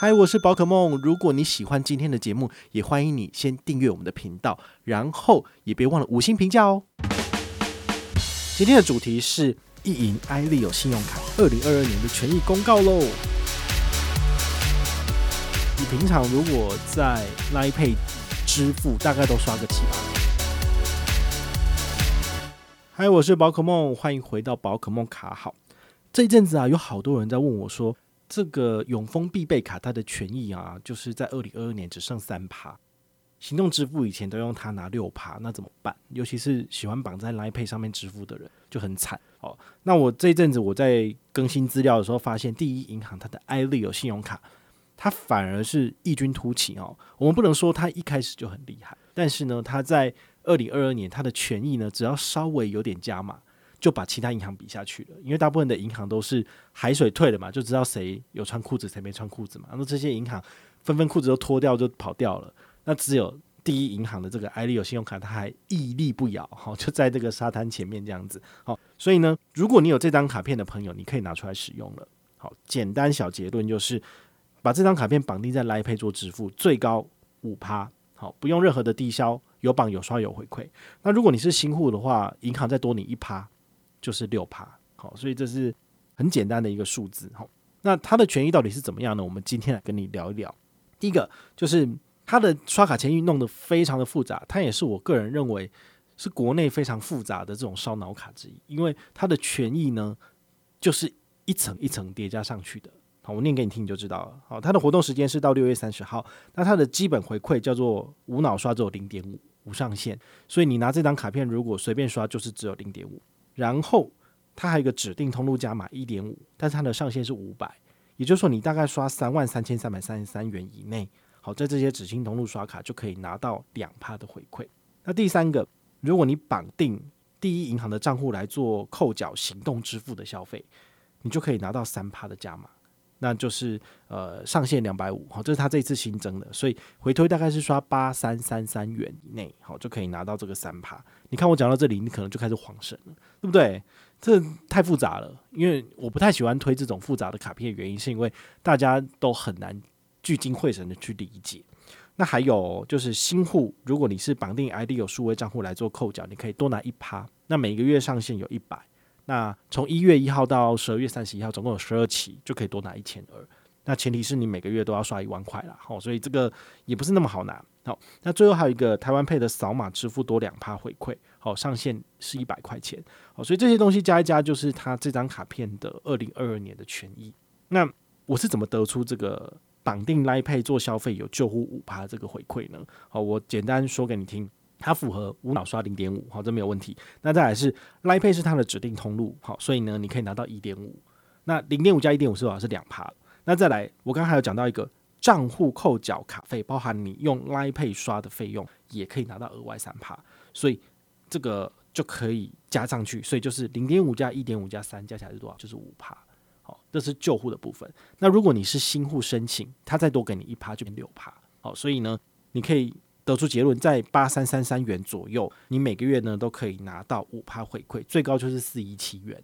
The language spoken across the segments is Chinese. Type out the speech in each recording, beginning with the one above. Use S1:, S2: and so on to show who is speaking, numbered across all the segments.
S1: 嗨，我是宝可梦。如果你喜欢今天的节目，也欢迎你先订阅我们的频道，然后也别忘了五星评价哦。今天的主题是一银 iLeo 信用卡二零二二年的权益公告喽。你平常如果在 Line Pay 支付，大概都刷个几吧？嗨，我是宝可梦，欢迎回到宝可梦卡好。这一阵子啊，有好多人在问我说。这个永丰必备卡它的权益啊，就是在二零二二年只剩三趴，行动支付以前都用它拿六趴，那怎么办？尤其是喜欢绑在 Line Pay 上面支付的人就很惨哦。那我这一阵子我在更新资料的时候，发现第一银行它的 iLeo 信用卡，它反而是异军突起哦。我们不能说它一开始就很厉害，但是呢，它在二零二二年它的权益呢，只要稍微有点加码。就把其他银行比下去了，因为大部分的银行都是海水退了嘛，就知道谁有穿裤子，谁没穿裤子嘛。那这些银行纷纷裤子都脱掉就跑掉了，那只有第一银行的这个 id 有信用卡，它还屹立不摇，哈，就在这个沙滩前面这样子。好，所以呢，如果你有这张卡片的朋友，你可以拿出来使用了。好，简单小结论就是，把这张卡片绑定在 ipa 做支付，最高五趴，好，不用任何的低消，有绑有刷有回馈。那如果你是新户的话，银行再多你一趴。就是六趴，好，所以这是很简单的一个数字，好，那它的权益到底是怎么样呢？我们今天来跟你聊一聊。第一个就是它的刷卡权益弄得非常的复杂，它也是我个人认为是国内非常复杂的这种烧脑卡之一，因为它的权益呢就是一层一层叠加上去的。好，我念给你听你就知道了。好，它的活动时间是到六月三十号，那它的基本回馈叫做无脑刷只有零点五，无上限，所以你拿这张卡片如果随便刷就是只有零点五。然后它还有一个指定通路加码一点五，但是它的上限是五百，也就是说你大概刷三万三千三百三十三元以内，好，在这些指定通路刷卡就可以拿到两趴的回馈。那第三个，如果你绑定第一银行的账户来做扣缴行动支付的消费，你就可以拿到三趴的加码。那就是呃上限两百五，好，这是他这一次新增的，所以回推大概是刷八三三三元以内，好，就可以拿到这个三趴。你看我讲到这里，你可能就开始恍神了，对不对？这太复杂了，因为我不太喜欢推这种复杂的卡片，原因是因为大家都很难聚精会神的去理解。那还有就是新户，如果你是绑定 ID 有数位账户来做扣缴，你可以多拿一趴，那每个月上限有一百。那从一月一号到十二月三十一号，总共有十二期，就可以多拿一千二。那前提是你每个月都要刷一万块啦，好，所以这个也不是那么好拿。好，那最后还有一个台湾 Pay 的扫码支付多两趴回馈，好，上限是一百块钱。好，所以这些东西加一加，就是它这张卡片的二零二二年的权益。那我是怎么得出这个绑定来配做消费有救护五趴这个回馈呢？好，我简单说给你听。它符合无脑刷零点五，好，这没有问题。那再来是 Line Pay 是它的指定通路，好，所以呢，你可以拿到一点五。那零点五加一点五是多少？是两趴。那再来，我刚刚有讲到一个账户扣缴卡费，包含你用 Line Pay 刷的费用，也可以拿到额外三趴。所以这个就可以加上去，所以就是零点五加一点五加三加起来是多少？就是五趴。好，这是旧户的部分。那如果你是新户申请，它再多给你一趴，就变六趴。好，所以呢，你可以。得出结论，在八三三三元左右，你每个月呢都可以拿到五趴回馈，最高就是四一七元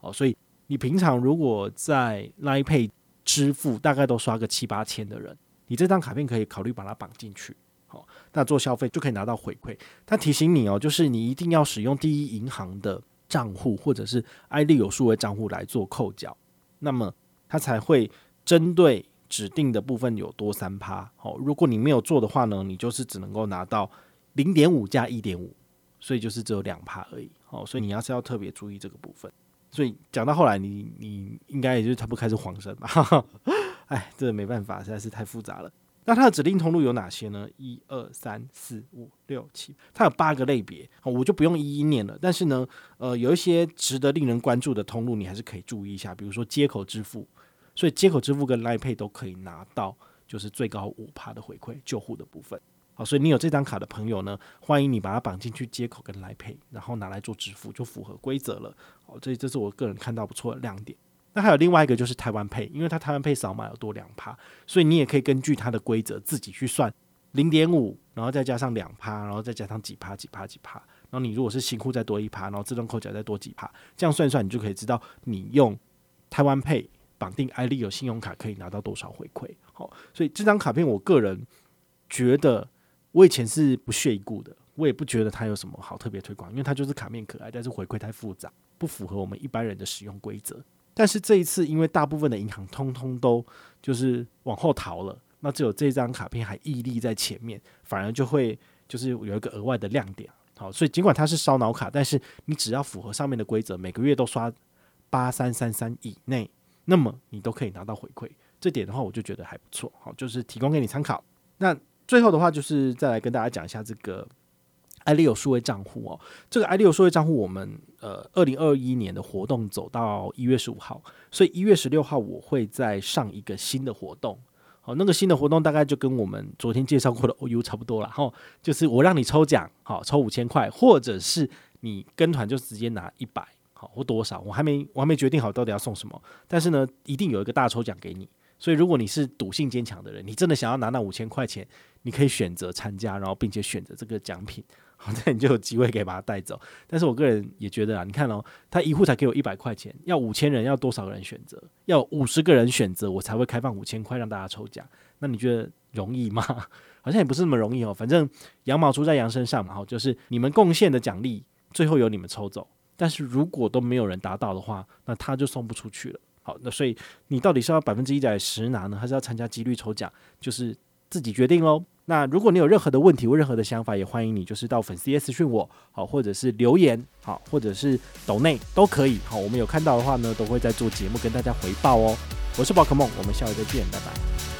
S1: 哦。所以你平常如果在 Line Pay 支付，大概都刷个七八千的人，你这张卡片可以考虑把它绑进去，好，那做消费就可以拿到回馈。他提醒你哦，就是你一定要使用第一银行的账户或者是 ID 有数位账户来做扣缴，那么它才会针对。指定的部分有多三趴，好，如果你没有做的话呢，你就是只能够拿到零点五加一点五，所以就是只有两趴而已，好，所以你要是要特别注意这个部分。所以讲到后来你，你应该也就是差不多开始恍神吧？哎，这个没办法，实在是太复杂了。那它的指定通路有哪些呢？一二三四五六七，它有八个类别，我就不用一一念了。但是呢，呃，有一些值得令人关注的通路，你还是可以注意一下，比如说接口支付。所以接口支付跟 Line Pay 都可以拿到，就是最高五趴的回馈，救护的部分。好，所以你有这张卡的朋友呢，欢迎你把它绑进去接口跟 Line Pay，然后拿来做支付，就符合规则了。好，这这是我个人看到不错的亮点。那还有另外一个就是台湾 Pay，因为它台湾 Pay 扫码有多两趴，所以你也可以根据它的规则自己去算零点五，然后再加上两趴，然后再加上几趴几趴几趴。然后你如果是新户再多一趴，然后自动扣缴再多几趴，这样算算，你就可以知道你用台湾 Pay。绑定艾利有信用卡可以拿到多少回馈。好，所以这张卡片我个人觉得，我以前是不屑一顾的，我也不觉得它有什么好特别推广，因为它就是卡面可爱，但是回馈太复杂，不符合我们一般人的使用规则。但是这一次，因为大部分的银行通通都就是往后逃了，那只有这张卡片还屹立在前面，反而就会就是有一个额外的亮点。好，所以尽管它是烧脑卡，但是你只要符合上面的规则，每个月都刷八三三三以内，那么你都可以拿到回馈。这点的话，我就觉得还不错。好，就是提供给你参考。那最后的话，就是再来跟大家讲一下这个艾利欧数位账户哦。这个艾利欧数位账户，我们呃二零二一年的活动走到一月十五号，所以一月十六号我会再上一个新的活动。好，那个新的活动大概就跟我们昨天介绍过的 OU 差不多了。哈，就是我让你抽奖，好，抽五千块，或者是你跟团就直接拿一百，好，或多少，我还没我还没决定好到底要送什么。但是呢，一定有一个大抽奖给你。所以如果你是赌性坚强的人，你真的想要拿那五千块钱，你可以选择参加，然后并且选择这个奖品，好，那你就有机会可以把它带走。但是我个人也觉得啊，你看哦，他一户才给我一百块钱，要五千人，要多少个人选择？要五十个人选择，我才会开放五千块让大家抽奖。那你觉得容易吗？好像也不是那么容易哦。反正羊毛出在羊身上嘛，好，就是你们贡献的奖励最后由你们抽走。但是如果都没有人达到的话，那他就送不出去了。好，那所以你到底是要百分之一百十拿呢，还是要参加几率抽奖？就是自己决定喽。那如果你有任何的问题或任何的想法，也欢迎你就是到粉丝页私讯我，好，或者是留言，好，或者是抖内都可以。好，我们有看到的话呢，都会在做节目跟大家回报哦。我是宝可梦，我们下回再见，拜拜。